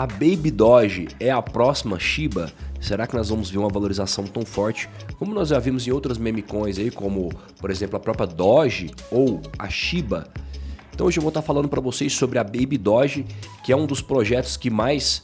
A Baby Doge é a próxima Shiba? Será que nós vamos ver uma valorização tão forte como nós já vimos em outras meme coins aí, como por exemplo a própria Doge ou a Shiba? Então hoje eu vou estar falando para vocês sobre a Baby Doge, que é um dos projetos que mais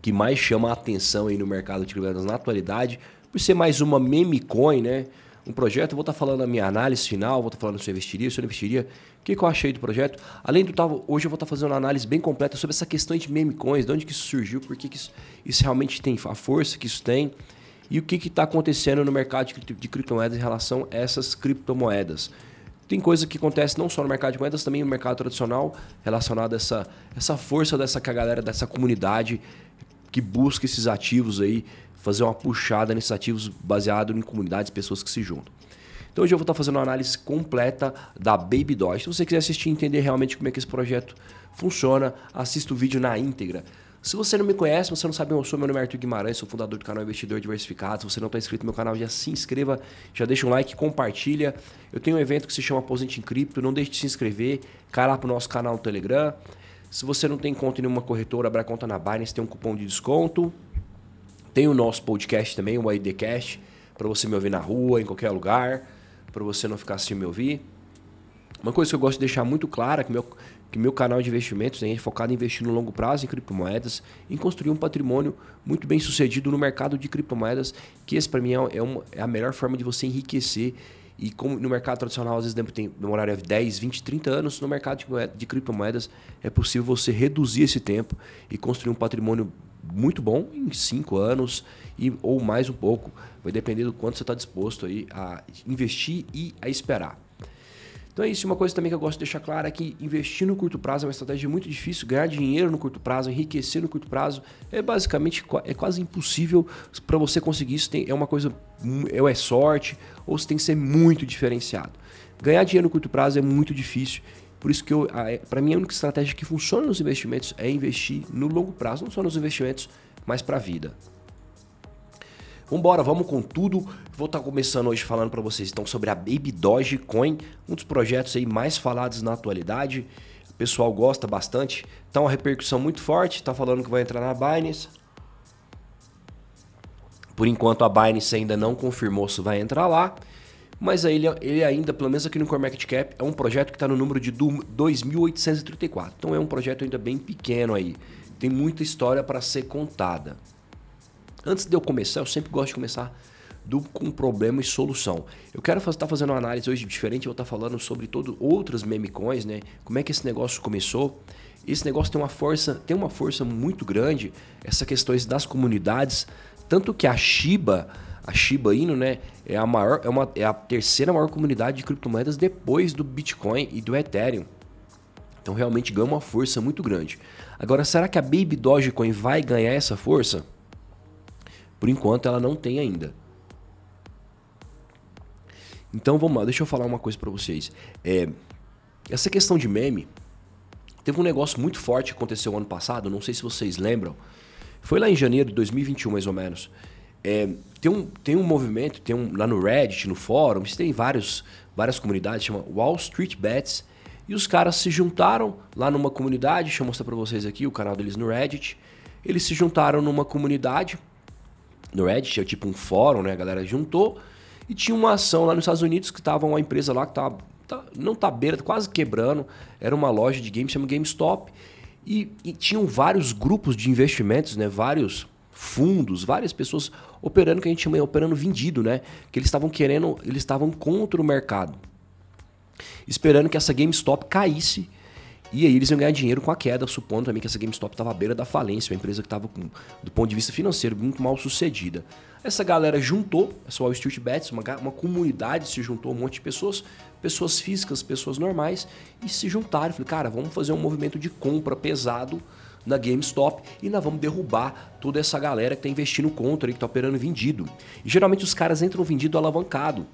que mais chama a atenção aí no mercado de criptomoedas na atualidade, por ser mais uma meme coin, né? Um projeto, eu vou estar falando a minha análise final, vou estar falando se eu investiria, se eu não investiria, o que, que eu achei do projeto. Além do tal, hoje eu vou estar fazendo uma análise bem completa sobre essa questão de meme coins, de onde que isso surgiu, por que, que isso, isso realmente tem, a força que isso tem e o que está acontecendo no mercado de, de criptomoedas em relação a essas criptomoedas. Tem coisa que acontece não só no mercado de moedas, também no mercado tradicional, relacionado a essa, essa força dessa que a galera dessa comunidade que busca esses ativos aí, fazer uma puxada nesses ativos baseado em comunidades, pessoas que se juntam. Então hoje eu vou estar fazendo uma análise completa da Baby Doge. Se você quiser assistir e entender realmente como é que esse projeto funciona, assista o vídeo na íntegra. Se você não me conhece, você não sabe quem eu sou, meu nome é Arthur Guimarães, sou fundador do canal Investidor Diversificado. Se você não está inscrito no meu canal, já se inscreva, já deixa um like, compartilha. Eu tenho um evento que se chama Aposente em Cripto, não deixe de se inscrever, cai lá para o nosso canal no Telegram. Se você não tem conta em nenhuma corretora, abra conta na Binance, tem um cupom de desconto. Tem o nosso podcast também, o IDcast, para você me ouvir na rua, em qualquer lugar para você não ficar sem me ouvir. Uma coisa que eu gosto de deixar muito clara que meu, que meu canal de investimentos né, é focado em investir no longo prazo em criptomoedas, em construir um patrimônio muito bem sucedido no mercado de criptomoedas, que esse para mim é, é, uma, é, a melhor forma de você enriquecer. E como no mercado tradicional às vezes tem demoraria 10, 20, 30 anos, no mercado de, de criptomoedas é possível você reduzir esse tempo e construir um patrimônio muito bom em 5 anos e, ou mais um pouco. Vai depender do quanto você está disposto aí a investir e a esperar. Então é isso. Uma coisa também que eu gosto de deixar clara é que investir no curto prazo é uma estratégia muito difícil. Ganhar dinheiro no curto prazo, enriquecer no curto prazo, é basicamente é quase impossível para você conseguir isso. Tem, é uma coisa, ou é sorte, ou você tem que ser muito diferenciado. Ganhar dinheiro no curto prazo é muito difícil por isso que para mim a única estratégia que funciona nos investimentos é investir no longo prazo, não só nos investimentos, mas para a vida. Vambora, vamos com tudo. Vou estar tá começando hoje falando para vocês então sobre a Baby Doge Coin, um dos projetos aí mais falados na atualidade. O pessoal gosta bastante. Tá uma repercussão muito forte, tá falando que vai entrar na Binance. Por enquanto a Binance ainda não confirmou se vai entrar lá mas ele, ele ainda, pelo menos aqui no Core Market Cap, é um projeto que está no número de 2.834. Então é um projeto ainda bem pequeno aí. Tem muita história para ser contada. Antes de eu começar, eu sempre gosto de começar do, com problema e solução. Eu quero estar tá fazendo uma análise hoje diferente, eu vou estar tá falando sobre todo, outras meme coins, né? Como é que esse negócio começou. Esse negócio tem uma força, tem uma força muito grande, essas questões das comunidades, tanto que a Shiba a Shiba Inu, né, é a maior, é, uma, é a terceira maior comunidade de criptomoedas depois do Bitcoin e do Ethereum. Então realmente ganha uma força muito grande. Agora, será que a Baby Dogecoin vai ganhar essa força? Por enquanto ela não tem ainda. Então vamos lá, deixa eu falar uma coisa para vocês. É, essa questão de meme, teve um negócio muito forte que aconteceu ano passado, não sei se vocês lembram. Foi lá em janeiro de 2021, mais ou menos. É, tem, um, tem um movimento, tem um, lá no Reddit, no fórum, tem vários, várias comunidades, chama Wall Street Bets. E os caras se juntaram lá numa comunidade, deixa eu mostrar para vocês aqui o canal deles no Reddit. Eles se juntaram numa comunidade, no Reddit, é tipo um fórum, né? A galera juntou e tinha uma ação lá nos Estados Unidos que tava uma empresa lá que tava, tá, não tá beira, quase quebrando. Era uma loja de games, chama GameStop. E, e tinham vários grupos de investimentos, né? Vários fundos, várias pessoas operando que a gente chama operando vendido, né? Que eles estavam querendo, eles estavam contra o mercado, esperando que essa GameStop caísse e aí eles iam ganhar dinheiro com a queda, supondo também que essa GameStop estava à beira da falência, uma empresa que estava, do ponto de vista financeiro, muito mal sucedida. Essa galera juntou, essa Wall Street Bets, uma, uma comunidade se juntou, um monte de pessoas, pessoas físicas, pessoas normais, e se juntaram. Falei, cara, vamos fazer um movimento de compra pesado na GameStop e nós vamos derrubar toda essa galera que está investindo contra que está operando vendido. E geralmente os caras entram vendido alavancado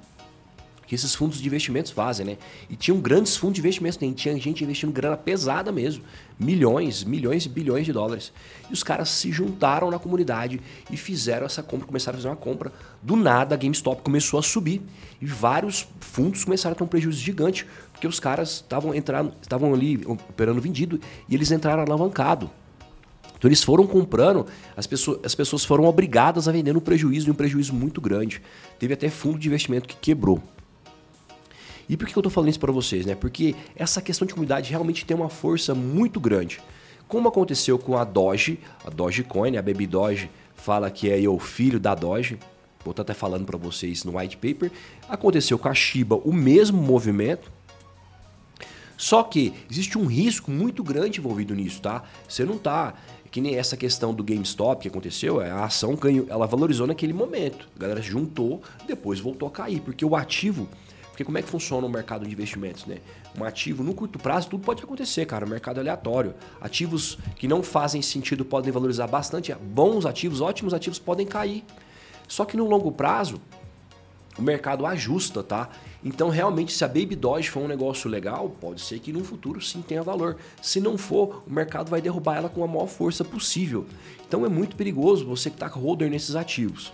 que esses fundos de investimentos fazem, né? E tinham grandes fundos de investimentos, né? tinha gente investindo grana pesada mesmo, milhões, milhões e bilhões de dólares. E os caras se juntaram na comunidade e fizeram essa compra, começaram a fazer uma compra. Do nada a GameStop começou a subir e vários fundos começaram a ter um prejuízo gigante, porque os caras estavam entrando, estavam ali operando vendido e eles entraram alavancado. Então eles foram comprando, as pessoas, as pessoas foram obrigadas a vender no prejuízo, e um prejuízo muito grande. Teve até fundo de investimento que quebrou. E por que eu estou falando isso para vocês? Né? Porque essa questão de comunidade realmente tem uma força muito grande. Como aconteceu com a Doge, a Dogecoin, a Baby Doge fala que é o filho da Doge, vou estar até falando para vocês no white paper. Aconteceu com a Shiba o mesmo movimento, só que existe um risco muito grande envolvido nisso, tá? Você não tá que nem essa questão do GameStop que aconteceu, a ação ganhou, ela valorizou naquele momento. A galera juntou, depois voltou a cair, porque o ativo porque como é que funciona o mercado de investimentos, né? Um ativo no curto prazo, tudo pode acontecer, cara. O mercado é aleatório. Ativos que não fazem sentido podem valorizar bastante. Bons ativos, ótimos ativos podem cair. Só que no longo prazo, o mercado ajusta, tá? Então, realmente, se a Baby Doge for um negócio legal, pode ser que no futuro sim tenha valor. Se não for, o mercado vai derrubar ela com a maior força possível. Então, é muito perigoso você que está com holder nesses ativos.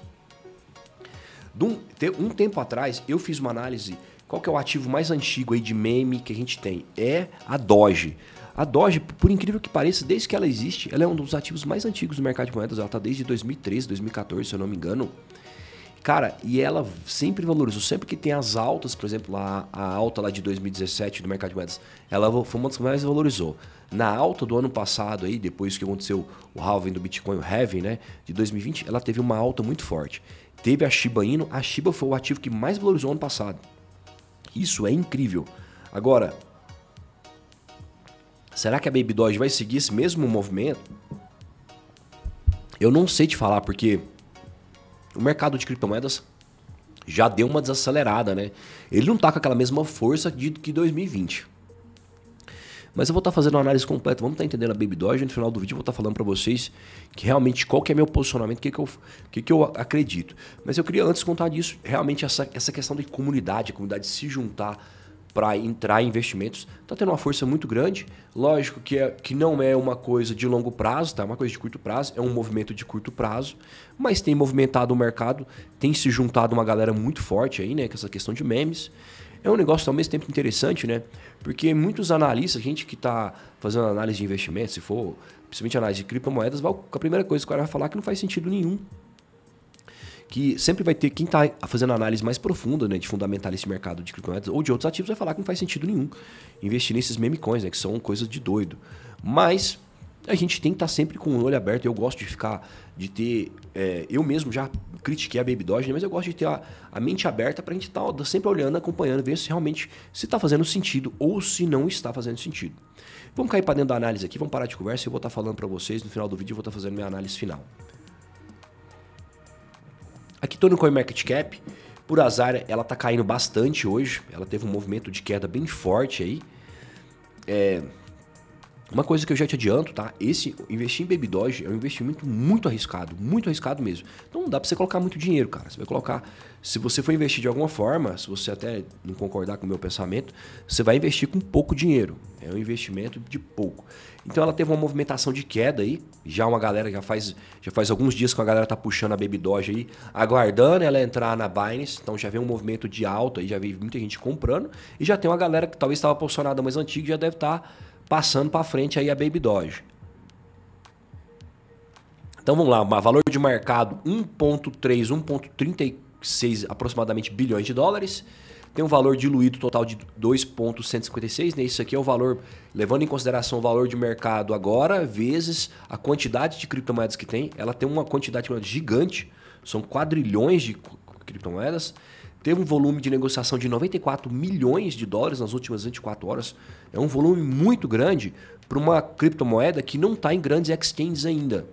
Um tempo atrás, eu fiz uma análise qual que é o ativo mais antigo aí de meme que a gente tem? É a Doge. A Doge, por incrível que pareça, desde que ela existe, ela é um dos ativos mais antigos do mercado de moedas. Ela está desde 2013, 2014, se eu não me engano. Cara, e ela sempre valorizou. Sempre que tem as altas, por exemplo, a, a alta lá de 2017 do mercado de moedas, ela foi uma das que mais valorizou. Na alta do ano passado, aí, depois que aconteceu o halving do Bitcoin, o halving, né, de 2020, ela teve uma alta muito forte. Teve a Shiba Inu, a Shiba foi o ativo que mais valorizou ano passado. Isso é incrível. Agora, será que a Baby Doge vai seguir esse mesmo movimento? Eu não sei te falar, porque o mercado de criptomoedas já deu uma desacelerada, né? Ele não tá com aquela mesma força de que 2020. Mas eu vou estar tá fazendo uma análise completa, vamos estar tá entendendo a Baby Doge. No final do vídeo eu vou estar tá falando para vocês que realmente qual que é meu posicionamento, o que, que, eu, que, que eu acredito. Mas eu queria antes contar disso, realmente essa, essa questão de comunidade, a comunidade se juntar para entrar em investimentos, está tendo uma força muito grande. Lógico que, é, que não é uma coisa de longo prazo, tá? É uma coisa de curto prazo, é um movimento de curto prazo, mas tem movimentado o mercado, tem se juntado uma galera muito forte aí, né? Com essa questão de memes. É um negócio ao mesmo tempo interessante, né? Porque muitos analistas, gente que está fazendo análise de investimento, se for principalmente análise de criptomoedas, a primeira coisa que o cara vai falar é que não faz sentido nenhum. Que sempre vai ter quem está fazendo análise mais profunda né, de fundamentalista de mercado de criptomoedas ou de outros ativos vai falar que não faz sentido nenhum investir nesses meme coins, né, que são coisas de doido. Mas a gente tem que estar tá sempre com o olho aberto. Eu gosto de ficar, de ter. É, eu mesmo já critiquei a Baby Doge, né, mas eu gosto de ter a, a mente aberta para a gente estar tá sempre olhando, acompanhando, ver se realmente se está fazendo sentido ou se não está fazendo sentido. Vamos cair para dentro da análise aqui, vamos parar de conversa e eu vou estar tá falando para vocês no final do vídeo, eu vou estar fazendo minha análise final. Aqui estou no CoinMarketCap. Por azar, ela está caindo bastante hoje. Ela teve um movimento de queda bem forte aí. É, uma coisa que eu já te adianto, tá? Esse investir em Baby Doge é um investimento muito arriscado, muito arriscado mesmo. Então não dá para você colocar muito dinheiro, cara. Você vai colocar, se você for investir de alguma forma, se você até não concordar com o meu pensamento, você vai investir com pouco dinheiro. É um investimento de pouco. Então ela teve uma movimentação de queda aí. Já uma galera já faz, já faz alguns dias que a galera tá puxando a Baby Doge aí, aguardando ela entrar na Binance. Então já vem um movimento de alta aí, já veio muita gente comprando e já tem uma galera que talvez estava posicionada mais antiga já deve estar tá passando para frente aí a Baby Doge. Então vamos lá, valor de mercado 1.3, 1.36 aproximadamente bilhões de dólares. Tem um valor diluído total de 2.156, né? Isso aqui é o valor, levando em consideração o valor de mercado agora, vezes a quantidade de criptomoedas que tem. Ela tem uma quantidade gigante, são quadrilhões de criptomoedas teve um volume de negociação de 94 milhões de dólares nas últimas 24 horas. É um volume muito grande para uma criptomoeda que não está em grandes exchanges ainda.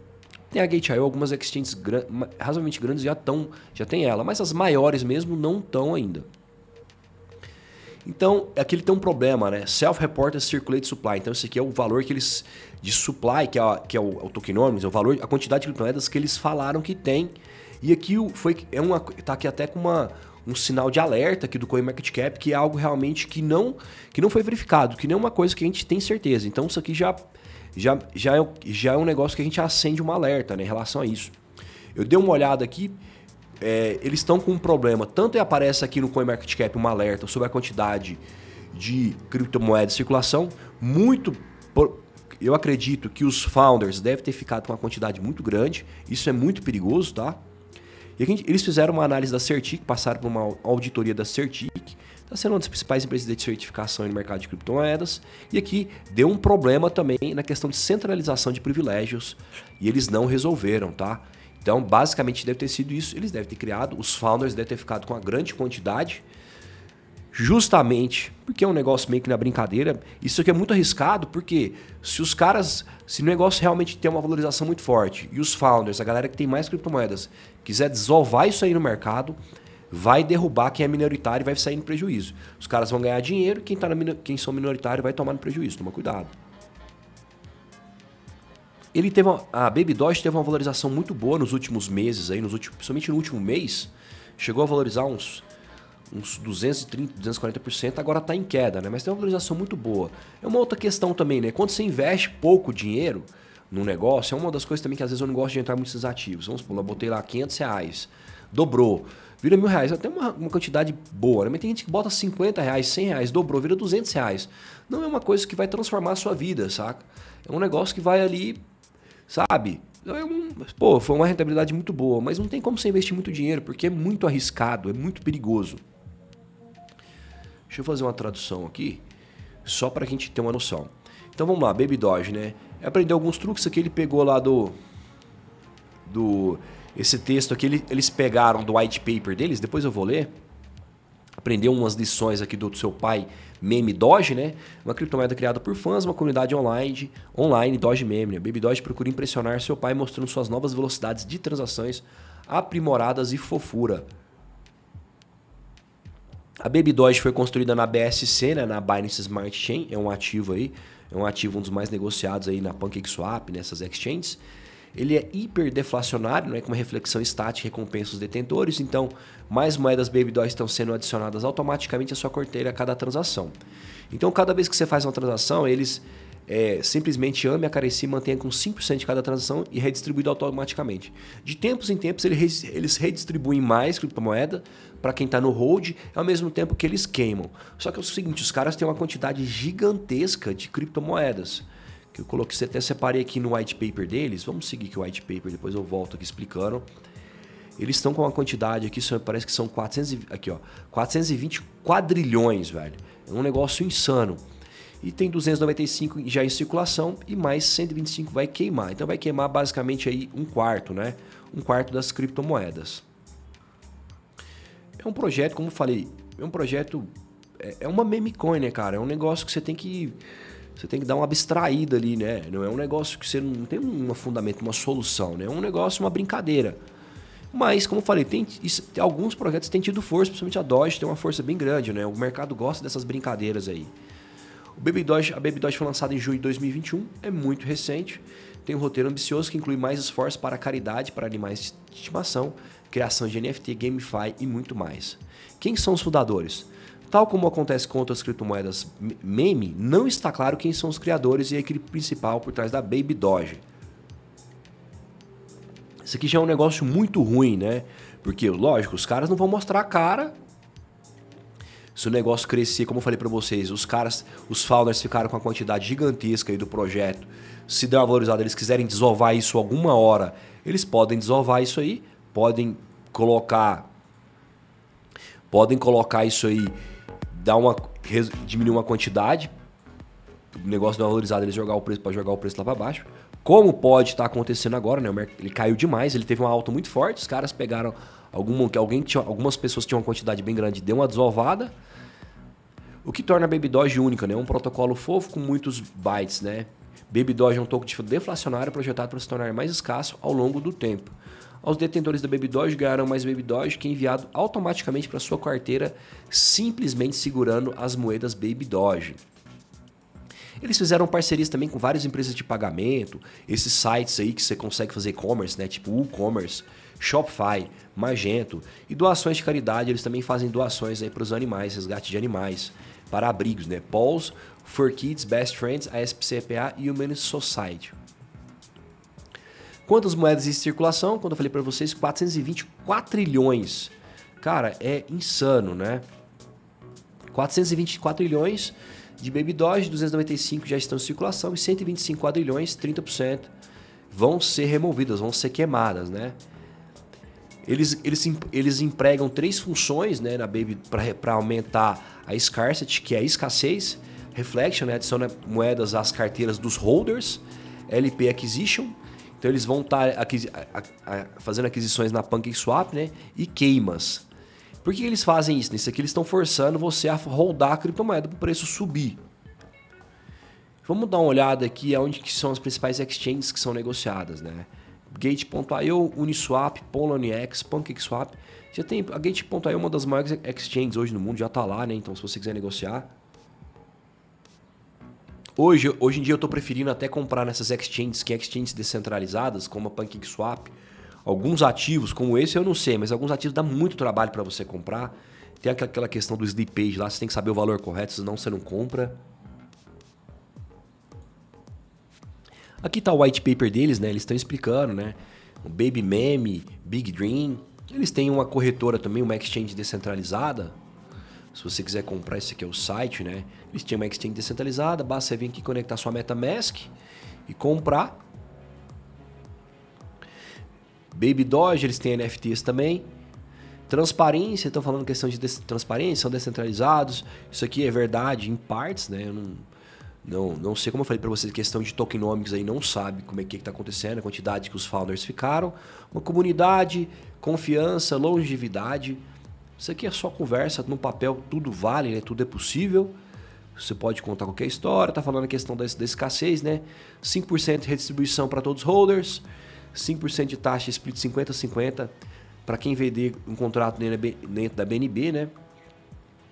Tem a Gate.io, algumas exchanges gran razoavelmente grandes já estão, já tem ela, mas as maiores mesmo não estão ainda. Então, aqui ele tem um problema, né? Self-reported circulate supply. Então, esse aqui é o valor que eles de supply, que é, que é o, o tokenomics, é o valor, a quantidade de criptomoedas que eles falaram que tem. E aqui foi é uma tá aqui até com uma um sinal de alerta aqui do CoinMarketCap, que é algo realmente que não, que não foi verificado, que não é uma coisa que a gente tem certeza. Então isso aqui já, já, já, é, já é um negócio que a gente acende um alerta né, em relação a isso. Eu dei uma olhada aqui, é, eles estão com um problema. Tanto aparece aqui no CoinMarketCap um alerta sobre a quantidade de criptomoedas em circulação, muito por, eu acredito que os founders devem ter ficado com uma quantidade muito grande. Isso é muito perigoso, tá? E aqui, eles fizeram uma análise da Certic, passaram por uma auditoria da Certic, está sendo uma das principais empresas de certificação no mercado de criptomoedas. E aqui deu um problema também na questão de centralização de privilégios e eles não resolveram, tá? Então, basicamente, deve ter sido isso. Eles devem ter criado, os founders devem ter ficado com uma grande quantidade, justamente porque é um negócio meio que na brincadeira. Isso aqui é muito arriscado, porque se os caras, se o negócio realmente tem uma valorização muito forte e os founders, a galera que tem mais criptomoedas, quiser desovar isso aí no mercado, vai derrubar quem é minoritário e vai sair no prejuízo. Os caras vão ganhar dinheiro, quem, tá quem são minoritários vai tomar no prejuízo. Toma cuidado. Ele teve uma, a Baby Doge teve uma valorização muito boa nos últimos meses aí, nos últimos, principalmente no último mês, chegou a valorizar uns uns 230, 240%, agora está em queda, né? Mas tem uma valorização muito boa. É uma outra questão também, né? Quando você investe pouco dinheiro no negócio, é uma das coisas também que às vezes eu não gosto de entrar muito nesses ativos. Vamos supor, eu botei lá 500 reais, dobrou, vira mil reais, até uma, uma quantidade boa, né? Mas tem gente que bota 50 reais, 100 reais, dobrou, vira 200 reais. Não é uma coisa que vai transformar a sua vida, saca? É um negócio que vai ali sabe? É pô, foi uma rentabilidade muito boa, mas não tem como você investir muito dinheiro, porque é muito arriscado, é muito perigoso. Deixa eu fazer uma tradução aqui, só para a gente ter uma noção. Então vamos lá, Baby Doge, né? Aprendeu alguns truques aqui, ele pegou lá do... do esse texto aqui, eles pegaram do white paper deles, depois eu vou ler. Aprendeu umas lições aqui do seu pai, Meme Doge, né? Uma criptomoeda criada por fãs, uma comunidade online, online Doge Meme. Né? Baby Doge procura impressionar seu pai mostrando suas novas velocidades de transações aprimoradas e fofura. A Baby Doge foi construída na BSC, né, na Binance Smart Chain, é um ativo aí, é um ativo um dos mais negociados aí na PancakeSwap, nessas exchanges. Ele é hiper deflacionário, né, com uma reflexão estática recompensa os detentores, então mais moedas Baby Doge estão sendo adicionadas automaticamente à sua carteira a cada transação. Então cada vez que você faz uma transação, eles é, simplesmente ame, acaricie e mantenha com 5% de cada transação e redistribuído automaticamente. De tempos em tempos, eles, redistribuem mais criptomoeda para quem está no hold, ao mesmo tempo que eles queimam. Só que é o seguinte, os caras têm uma quantidade gigantesca de criptomoedas. Que eu coloquei, até separei aqui no white paper deles. Vamos seguir aqui o white paper, depois eu volto aqui explicando. Eles estão com uma quantidade aqui, parece que são 400, aqui, ó, 420 quadrilhões, velho. É um negócio insano e tem 295 já em circulação e mais 125 vai queimar. Então vai queimar basicamente aí um quarto, né? Um quarto das criptomoedas. É um projeto, como falei, é um projeto é, é uma meme coin, né, cara? É um negócio que você tem que você tem que dar uma abstraída ali, né? Não é um negócio que você não tem um fundamento, uma solução, né? É um negócio, uma brincadeira. Mas, como eu falei, tem, isso, alguns projetos têm tido força, principalmente a Doge tem uma força bem grande, né? O mercado gosta dessas brincadeiras aí. Baby Doge, a Baby Doge foi lançada em junho de 2021, é muito recente, tem um roteiro ambicioso que inclui mais esforços para caridade para animais de estimação, criação de NFT, GameFi e muito mais. Quem são os fundadores? Tal como acontece com outras criptomoedas meme, não está claro quem são os criadores e a equipe principal por trás da Baby Doge. Isso aqui já é um negócio muito ruim, né? Porque, lógico, os caras não vão mostrar a cara se o negócio crescer, como eu falei para vocês, os caras, os founders ficaram com a quantidade gigantesca aí do projeto, se der uma valorizada, eles quiserem desovar isso alguma hora, eles podem desovar isso aí, podem colocar podem colocar isso aí, dar uma diminuir uma quantidade, o negócio da valorizada, eles jogar o preço para jogar o preço lá para baixo. Como pode estar tá acontecendo agora, né? Ele caiu demais, ele teve uma alta muito forte, os caras pegaram alguma, alguém tinha, algumas pessoas tinham uma quantidade bem grande, deu uma desovada. O que torna a Baby Doge única, né? Um protocolo fofo com muitos bytes, né? Baby Doge é um token deflacionário projetado para se tornar mais escasso ao longo do tempo. Aos detentores da Baby Doge ganharão mais Baby Doge que é enviado automaticamente para sua carteira, simplesmente segurando as moedas Baby Doge. Eles fizeram parcerias também com várias empresas de pagamento, esses sites aí que você consegue fazer e-commerce, né? Tipo WooCommerce, Shopify, Magento e doações de caridade. Eles também fazem doações aí para os animais, resgate de animais, para abrigos, né? Paul's, For Kids, Best Friends, a SPCPA e Human Society. Quantas moedas em circulação? Quando eu falei para vocês, 424 trilhões. Cara, é insano, né? 424 trilhões de Baby Doge, 295 já estão em circulação e 125 quadrilhões, 30%, vão ser removidas, vão ser queimadas, né? Eles, eles, eles empregam três funções né, na Baby para aumentar a scarcity, que é a escassez, reflection, né, adiciona moedas às carteiras dos holders, LP acquisition, então eles vão estar tá aquisi fazendo aquisições na PancakeSwap né, e queimas. Por que eles fazem isso? Nisso aqui eles estão forçando você a holdar a criptomoeda para o preço subir. Vamos dar uma olhada aqui aonde que são as principais exchanges que são negociadas, né? Gate.io, Uniswap, Poloniex, PancakeSwap. Já tem a Gate.io é uma das maiores exchanges hoje no mundo, já está lá, né? Então se você quiser negociar. Hoje, hoje em dia eu estou preferindo até comprar nessas exchanges, que é exchanges descentralizadas, como a PancakeSwap, Alguns ativos, como esse, eu não sei, mas alguns ativos dá muito trabalho para você comprar. Tem aquela questão do slippage lá, você tem que saber o valor correto, senão você não compra. Aqui está o white paper deles, né? Eles estão explicando, né? O Baby Meme, Big Dream. Eles têm uma corretora também, uma exchange descentralizada. Se você quiser comprar, esse aqui é o site, né? Eles têm uma exchange descentralizada, basta você vir aqui conectar sua MetaMask e comprar. Baby Doge, eles têm NFTs também. Transparência, estão falando questão de transparência, são descentralizados. Isso aqui é verdade em partes, né? Eu não, não, não sei como eu falei para vocês, questão de tokenomics aí não sabe como é que está acontecendo, a quantidade que os founders ficaram. Uma comunidade, confiança, longevidade. Isso aqui é só conversa, no papel tudo vale, né? Tudo é possível. Você pode contar qualquer história, tá falando a questão da, da escassez, né? 5% de redistribuição para todos os holders. 5% de taxa split 50-50 para quem vender um contrato dentro da BNB, né?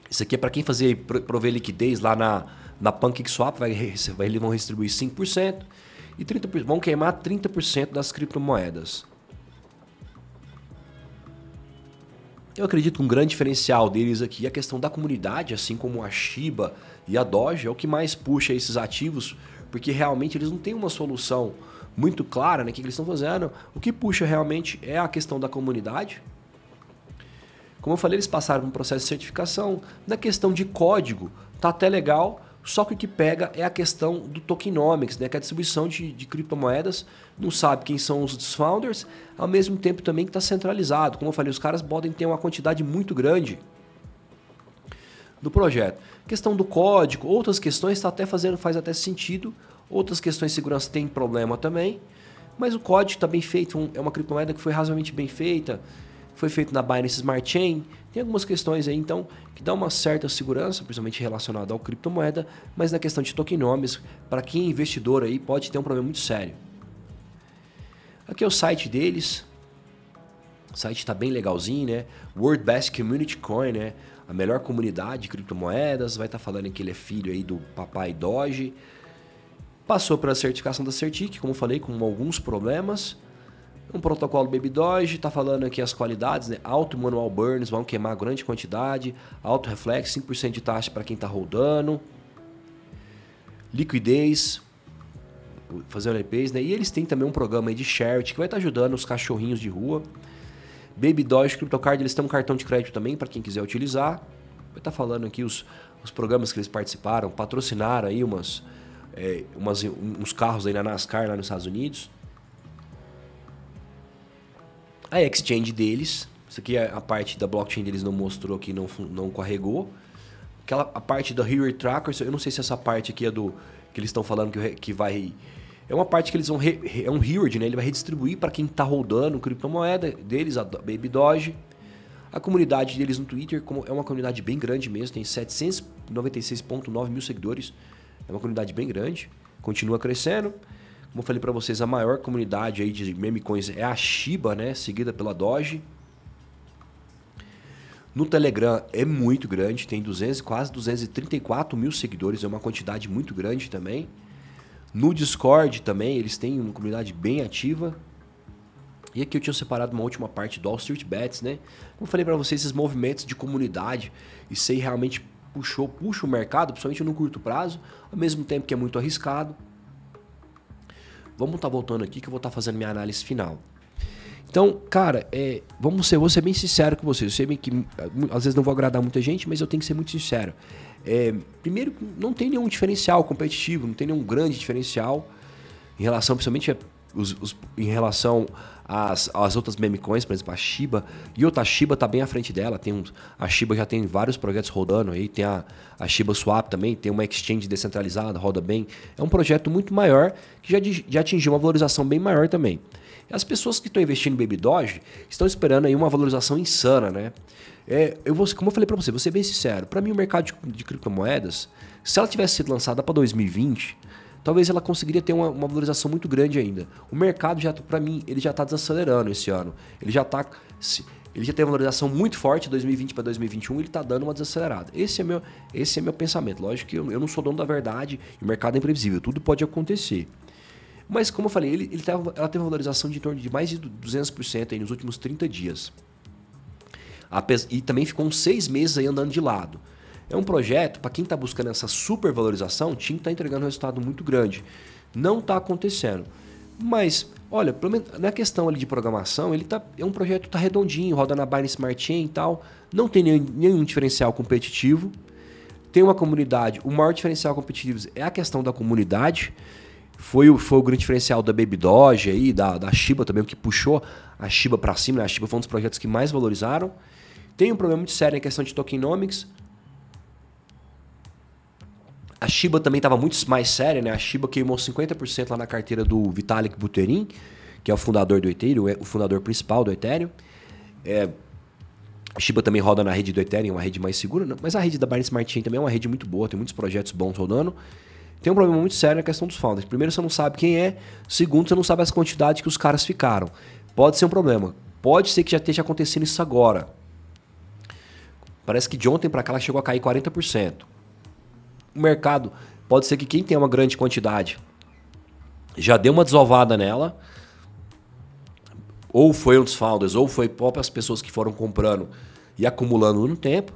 Isso aqui é para quem fazer prover liquidez lá na, na PancakeSwap, vai, eles vão distribuir 5% e 30%, vão queimar 30% das criptomoedas. Eu acredito que um grande diferencial deles aqui é a questão da comunidade, assim como a Shiba e a Doge, é o que mais puxa esses ativos, porque realmente eles não têm uma solução muito clara, né, que eles estão fazendo. O que puxa realmente é a questão da comunidade. Como eu falei, eles passaram por um processo de certificação. Na questão de código, tá até legal, só que o que pega é a questão do tokenomics, né, que é a distribuição de, de criptomoedas. Não sabe quem são os founders, ao mesmo tempo também que está centralizado. Como eu falei, os caras podem ter uma quantidade muito grande do projeto. Questão do código, outras questões está até fazendo, faz até sentido. Outras questões de segurança têm problema também. Mas o código está bem feito, é uma criptomoeda que foi razoavelmente bem feita, foi feito na Binance Smart Chain. Tem algumas questões aí, então, que dá uma certa segurança, principalmente relacionada ao criptomoeda, mas na questão de tokenomics, para quem é investidor aí, pode ter um problema muito sério. Aqui é o site deles. O site está bem legalzinho, né? World Best Community Coin, né? A melhor comunidade de criptomoedas. Vai estar tá falando que ele é filho aí do papai Doge. Passou pela certificação da Certic, como falei, com alguns problemas. Um protocolo Baby Doge, está falando aqui as qualidades, né? Alto manual burns, vão queimar grande quantidade. Alto reflexo, 5% de taxa para quem está rodando. Liquidez, fazer LPs, né? E eles têm também um programa de Charity que vai estar tá ajudando os cachorrinhos de rua. Baby Doge CryptoCard, eles têm um cartão de crédito também para quem quiser utilizar. Vai estar tá falando aqui os, os programas que eles participaram, patrocinaram aí umas é, umas, uns carros aí na NASCAR lá nos Estados Unidos. A exchange deles, isso aqui é a parte da blockchain deles não mostrou aqui, não, não carregou. Aquela, a parte da Hero Tracker, eu não sei se essa parte aqui é do que eles estão falando que, que vai é uma parte que eles vão re, é um reward, né? Ele vai redistribuir para quem está rodando criptomoeda deles, a Baby Doge. A comunidade deles no Twitter como é uma comunidade bem grande mesmo, tem 796.9 mil seguidores. É uma comunidade bem grande, continua crescendo. Como eu falei para vocês, a maior comunidade aí de meme coins é a Shiba, né? Seguida pela Doge. No Telegram é muito grande, tem 200, quase 234 mil seguidores, é uma quantidade muito grande também. No Discord também, eles têm uma comunidade bem ativa. E aqui eu tinha separado uma última parte do All Street Bets, né? Como eu falei para vocês, esses movimentos de comunidade, e sei realmente puxou, puxa o mercado, principalmente no curto prazo, ao mesmo tempo que é muito arriscado. Vamos estar tá voltando aqui que eu vou estar tá fazendo minha análise final. Então, cara, é, vamos ser, vou ser bem sincero com vocês. Eu sei que às vezes não vou agradar muita gente, mas eu tenho que ser muito sincero. É, primeiro, não tem nenhum diferencial competitivo, não tem nenhum grande diferencial em relação, principalmente, os, os, em relação às, às outras meme coins, por exemplo, a Shiba. E outra, a Shiba está bem à frente dela. Tem uns, a Shiba já tem vários projetos rodando aí. Tem a, a Shiba Swap também, tem uma exchange descentralizada, roda bem. É um projeto muito maior que já, já atingiu uma valorização bem maior também. As pessoas que estão investindo em Baby Doge estão esperando aí uma valorização insana, né? É, eu vou, como eu falei para você, vou ser bem sincero. Para mim, o mercado de, de, criptomoedas, se ela tivesse sido lançada para 2020, talvez ela conseguiria ter uma, uma, valorização muito grande ainda. O mercado já, para mim, ele já está desacelerando esse ano. Ele já está, ele já tem uma valorização muito forte de 2020 para 2021, ele está dando uma desacelerada. Esse é meu, esse é meu pensamento. Lógico que eu, eu não sou dono da verdade, o mercado é imprevisível, tudo pode acontecer. Mas, como eu falei, ele, ele teve, ela teve uma valorização de torno de mais de 200% aí nos últimos 30 dias. E também ficou uns seis meses aí andando de lado. É um projeto, para quem está buscando essa supervalorização, tinha que estar tá entregando um resultado muito grande. Não está acontecendo. Mas, olha, na questão ali de programação, ele tá, é um projeto que tá redondinho, roda na Binance Smart Chain e tal. Não tem nenhum, nenhum diferencial competitivo. Tem uma comunidade. O maior diferencial competitivo é a questão da comunidade. Foi o, foi o grande diferencial da Baby Doge aí, da, da Shiba também, o que puxou a Shiba para cima. Né? A Shiba foi um dos projetos que mais valorizaram. Tem um problema muito sério em questão de tokenomics. A Shiba também estava muito mais séria, né? A Shiba queimou 50% lá na carteira do Vitalik Buterin, que é o fundador do Ethereum, o fundador principal do Ethereum. É, a Shiba também roda na rede do Ethereum, uma rede mais segura, mas a rede da Binance Smart Chain também é uma rede muito boa, tem muitos projetos bons rodando tem um problema muito sério na questão dos founders. Primeiro, você não sabe quem é. Segundo, você não sabe as quantidades que os caras ficaram. Pode ser um problema. Pode ser que já esteja acontecendo isso agora. Parece que de ontem para cá ela chegou a cair 40%. O mercado, pode ser que quem tem uma grande quantidade já deu uma desovada nela. Ou foi um dos founders, ou foi próprias pessoas que foram comprando e acumulando no tempo.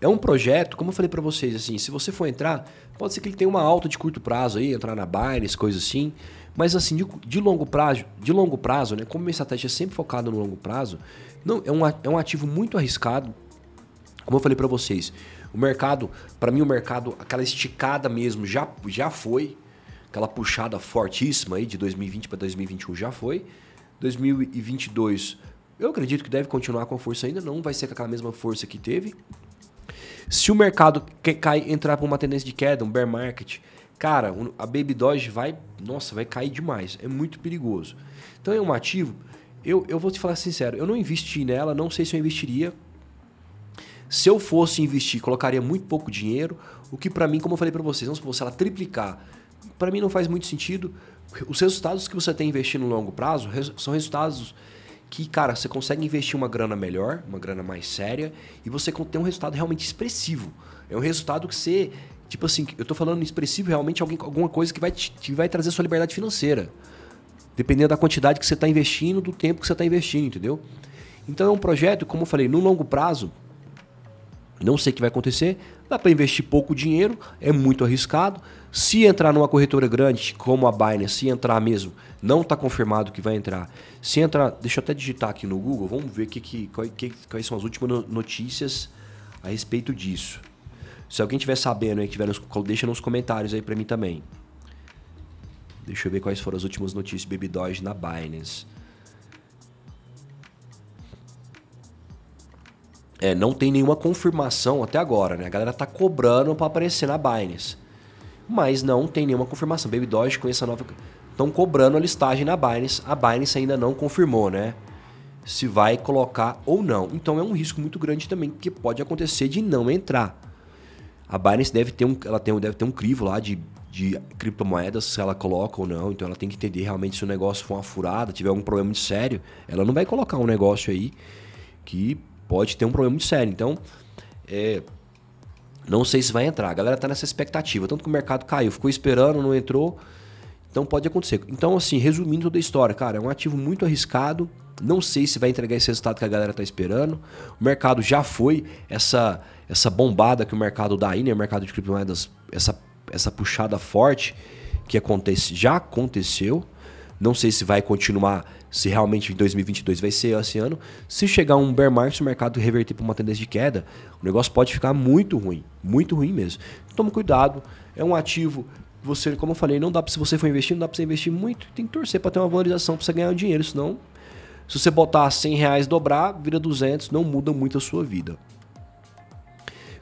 É um projeto, como eu falei para vocês, assim, se você for entrar, pode ser que ele tenha uma alta de curto prazo aí, entrar na Binance, coisa assim. Mas assim, de, de, longo prazo, de longo prazo, né? Como minha estratégia é sempre focada no longo prazo, não é um, é um ativo muito arriscado. Como eu falei para vocês, o mercado, para mim o mercado, aquela esticada mesmo já, já foi, aquela puxada fortíssima aí de 2020 para 2021 já foi. 2022, eu acredito que deve continuar com a força ainda, não vai ser com aquela mesma força que teve. Se o mercado cai, entrar para uma tendência de queda, um bear market, cara, a Baby Doge vai, nossa, vai cair demais. É muito perigoso. Então é um ativo. Eu, eu vou te falar sincero, eu não investi nela, não sei se eu investiria. Se eu fosse investir, colocaria muito pouco dinheiro, o que para mim, como eu falei para vocês, não se ela triplicar, para mim não faz muito sentido. Os resultados que você tem investindo no longo prazo são resultados que, cara, você consegue investir uma grana melhor, uma grana mais séria, e você tem um resultado realmente expressivo. É um resultado que você. Tipo assim, eu tô falando expressivo realmente alguém, alguma coisa que vai, te, que vai trazer sua liberdade financeira. Dependendo da quantidade que você está investindo, do tempo que você está investindo, entendeu? Então é um projeto, como eu falei, no longo prazo, não sei o que vai acontecer. Dá para investir pouco dinheiro, é muito arriscado. Se entrar numa corretora grande como a Binance, se entrar mesmo, não está confirmado que vai entrar. Se entrar, deixa eu até digitar aqui no Google, vamos ver que, que, que, quais são as últimas notícias a respeito disso. Se alguém tiver sabendo aí, tiver nos, deixa nos comentários aí para mim também. Deixa eu ver quais foram as últimas notícias Baby Doge na Binance. É, não tem nenhuma confirmação até agora, né? A galera tá cobrando para aparecer na Binance. Mas não tem nenhuma confirmação. Baby Doge com essa nova estão cobrando a listagem na Binance. A Binance ainda não confirmou, né? Se vai colocar ou não. Então é um risco muito grande também, que pode acontecer de não entrar. A Binance deve ter um, ela tem, deve ter um crivo lá de, de criptomoedas, se ela coloca ou não. Então ela tem que entender realmente se o negócio for uma furada, tiver algum problema muito sério. Ela não vai colocar um negócio aí que pode ter um problema muito sério. Então, é, não sei se vai entrar. A galera tá nessa expectativa. Tanto que o mercado caiu, ficou esperando, não entrou. Então pode acontecer. Então, assim, resumindo toda a história, cara, é um ativo muito arriscado. Não sei se vai entregar esse resultado que a galera tá esperando. O mercado já foi essa essa bombada que o mercado dá aí, né? O mercado de criptomoedas, essa, essa puxada forte que acontece, já aconteceu. Não sei se vai continuar, se realmente em 2022 vai ser esse ano. Se chegar um bear market, o mercado reverter para uma tendência de queda, o negócio pode ficar muito ruim, muito ruim mesmo. Toma cuidado, é um ativo você, como eu falei, não dá para se você for investir, não dá para você investir muito, tem que torcer para ter uma valorização para você ganhar dinheiro, senão se você botar 100 reais dobrar, vira 200, não muda muito a sua vida.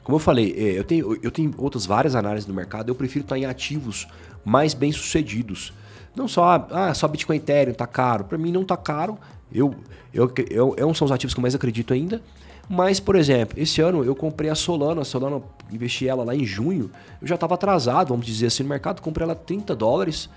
Como eu falei, é, eu tenho, eu tenho outras várias análises no mercado, eu prefiro estar em ativos mais bem sucedidos. Não só, ah, só Bitcoin Ethereum tá caro. Para mim não tá caro. Eu, eu, eu, eu, são os ativos que eu mais acredito ainda. Mas, por exemplo, esse ano eu comprei a Solana. A Solana, investi ela lá em junho. Eu já estava atrasado, vamos dizer assim, no mercado. Comprei ela 30 dólares.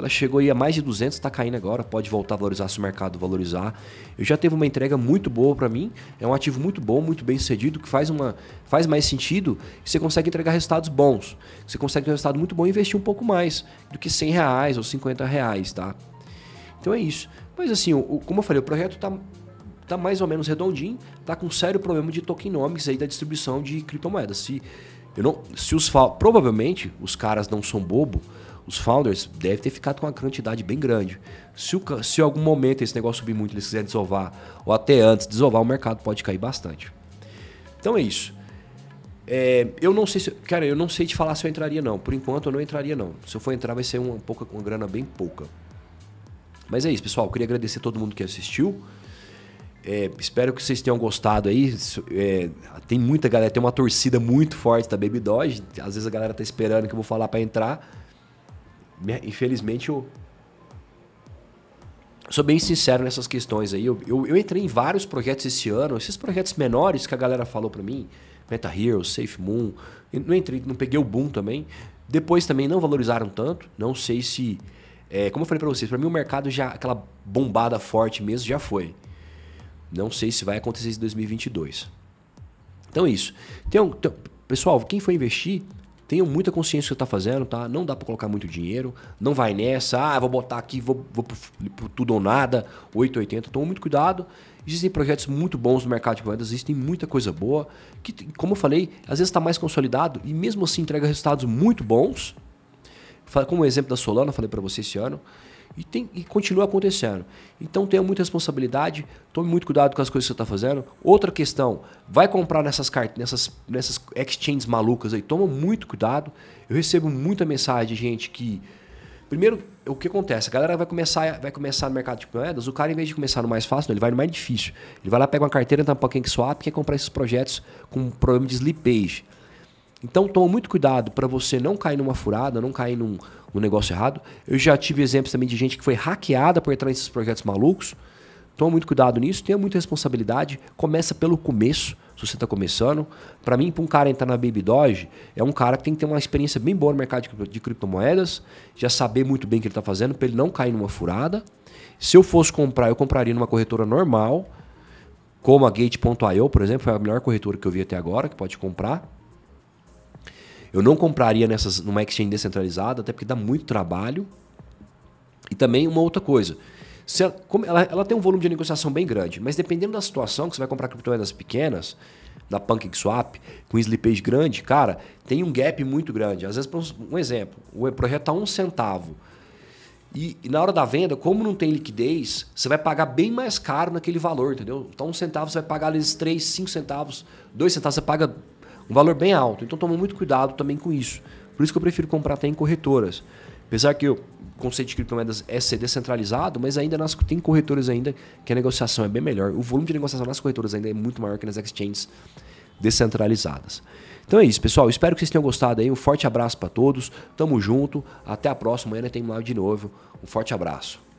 Ela chegou aí a mais de 200, está caindo agora, pode voltar a valorizar se o mercado valorizar. Eu já teve uma entrega muito boa para mim, é um ativo muito bom, muito bem sucedido, que faz, uma, faz mais sentido você consegue entregar resultados bons. Você consegue ter um resultado muito bom e investir um pouco mais do que 100 reais ou 50 reais, tá? Então é isso. Mas assim, o, como eu falei, o projeto está tá mais ou menos redondinho, tá com um sério problema de tokenomics aí da distribuição de criptomoedas. Se, eu não, se os provavelmente os caras não são bobo, os founders devem ter ficado com uma quantidade bem grande. Se, o, se em algum momento esse negócio subir muito, eles quiserem desovar, ou até antes desovar, o mercado pode cair bastante. Então é isso. É, eu não sei se. Cara, eu não sei te falar se eu entraria, não. Por enquanto eu não entraria, não. Se eu for entrar, vai ser uma, pouca, uma grana bem pouca. Mas é isso, pessoal. Eu queria agradecer a todo mundo que assistiu. É, espero que vocês tenham gostado aí. É, tem muita galera, tem uma torcida muito forte da Baby Doge. Às vezes a galera tá esperando que eu vou falar para entrar. Infelizmente eu sou bem sincero nessas questões aí. Eu, eu, eu, entrei em vários projetos esse ano, esses projetos menores que a galera falou para mim, Meta Hero, Safe Moon. Não entrei, não peguei o boom também. Depois também não valorizaram tanto. Não sei se, é, como eu falei para vocês, para mim o mercado já aquela bombada forte mesmo já foi. Não sei se vai acontecer em 2022. Então é isso. Tem um, tem, pessoal, quem for investir, tenham muita consciência do que está fazendo, tá? Não dá para colocar muito dinheiro, não vai nessa, ah, vou botar aqui, vou, vou pro, tudo ou nada, 880. Toma muito cuidado. Existem projetos muito bons no mercado de moedas, existem muita coisa boa, que, como eu falei, às vezes está mais consolidado e mesmo assim entrega resultados muito bons. Como o exemplo da Solana, falei para você esse ano. E, tem, e continua acontecendo. Então tenha muita responsabilidade, tome muito cuidado com as coisas que você está fazendo. Outra questão, vai comprar nessas cartas, nessas, nessas exchanges malucas aí, toma muito cuidado. Eu recebo muita mensagem gente que. Primeiro, o que acontece? A galera vai começar, vai começar no mercado de moedas, o cara, em vez de começar no mais fácil, ele vai no mais difícil. Ele vai lá, pega uma carteira, tampa um swap, quer comprar esses projetos com problema de slippage. Então toma muito cuidado para você não cair numa furada, não cair num, num, negócio errado. Eu já tive exemplos também de gente que foi hackeada por entrar nesses projetos malucos. Toma muito cuidado nisso, tenha muita responsabilidade. Começa pelo começo, se você está começando. Para mim, para um cara entrar na Baby Doge, é um cara que tem que ter uma experiência bem boa no mercado de criptomoedas, já saber muito bem o que ele está fazendo, para ele não cair numa furada. Se eu fosse comprar, eu compraria numa corretora normal, como a Gate.io, por exemplo, foi a melhor corretora que eu vi até agora, que pode comprar. Eu não compraria nessas, numa exchange descentralizada, até porque dá muito trabalho. E também uma outra coisa. Ela, ela, ela, tem um volume de negociação bem grande, mas dependendo da situação que você vai comprar criptomoedas pequenas, da PancakeSwap, com slippage grande, cara, tem um gap muito grande. Às vezes, um exemplo, o projeto está um centavo. E, e, na hora da venda, como não tem liquidez, você vai pagar bem mais caro naquele valor, entendeu? Então, um centavo você vai pagar ali 3, 5 centavos, 2 centavos você paga um valor bem alto. Então toma muito cuidado também com isso. Por isso que eu prefiro comprar até em corretoras. Apesar que o conceito de criptomoedas é ser descentralizado, mas ainda nas, tem corretoras ainda que a negociação é bem melhor. O volume de negociação nas corretoras ainda é muito maior que nas exchanges descentralizadas. Então é isso, pessoal. Espero que vocês tenham gostado aí. Um forte abraço para todos. Tamo junto. Até a próxima. Amanhã tem live de novo. Um forte abraço.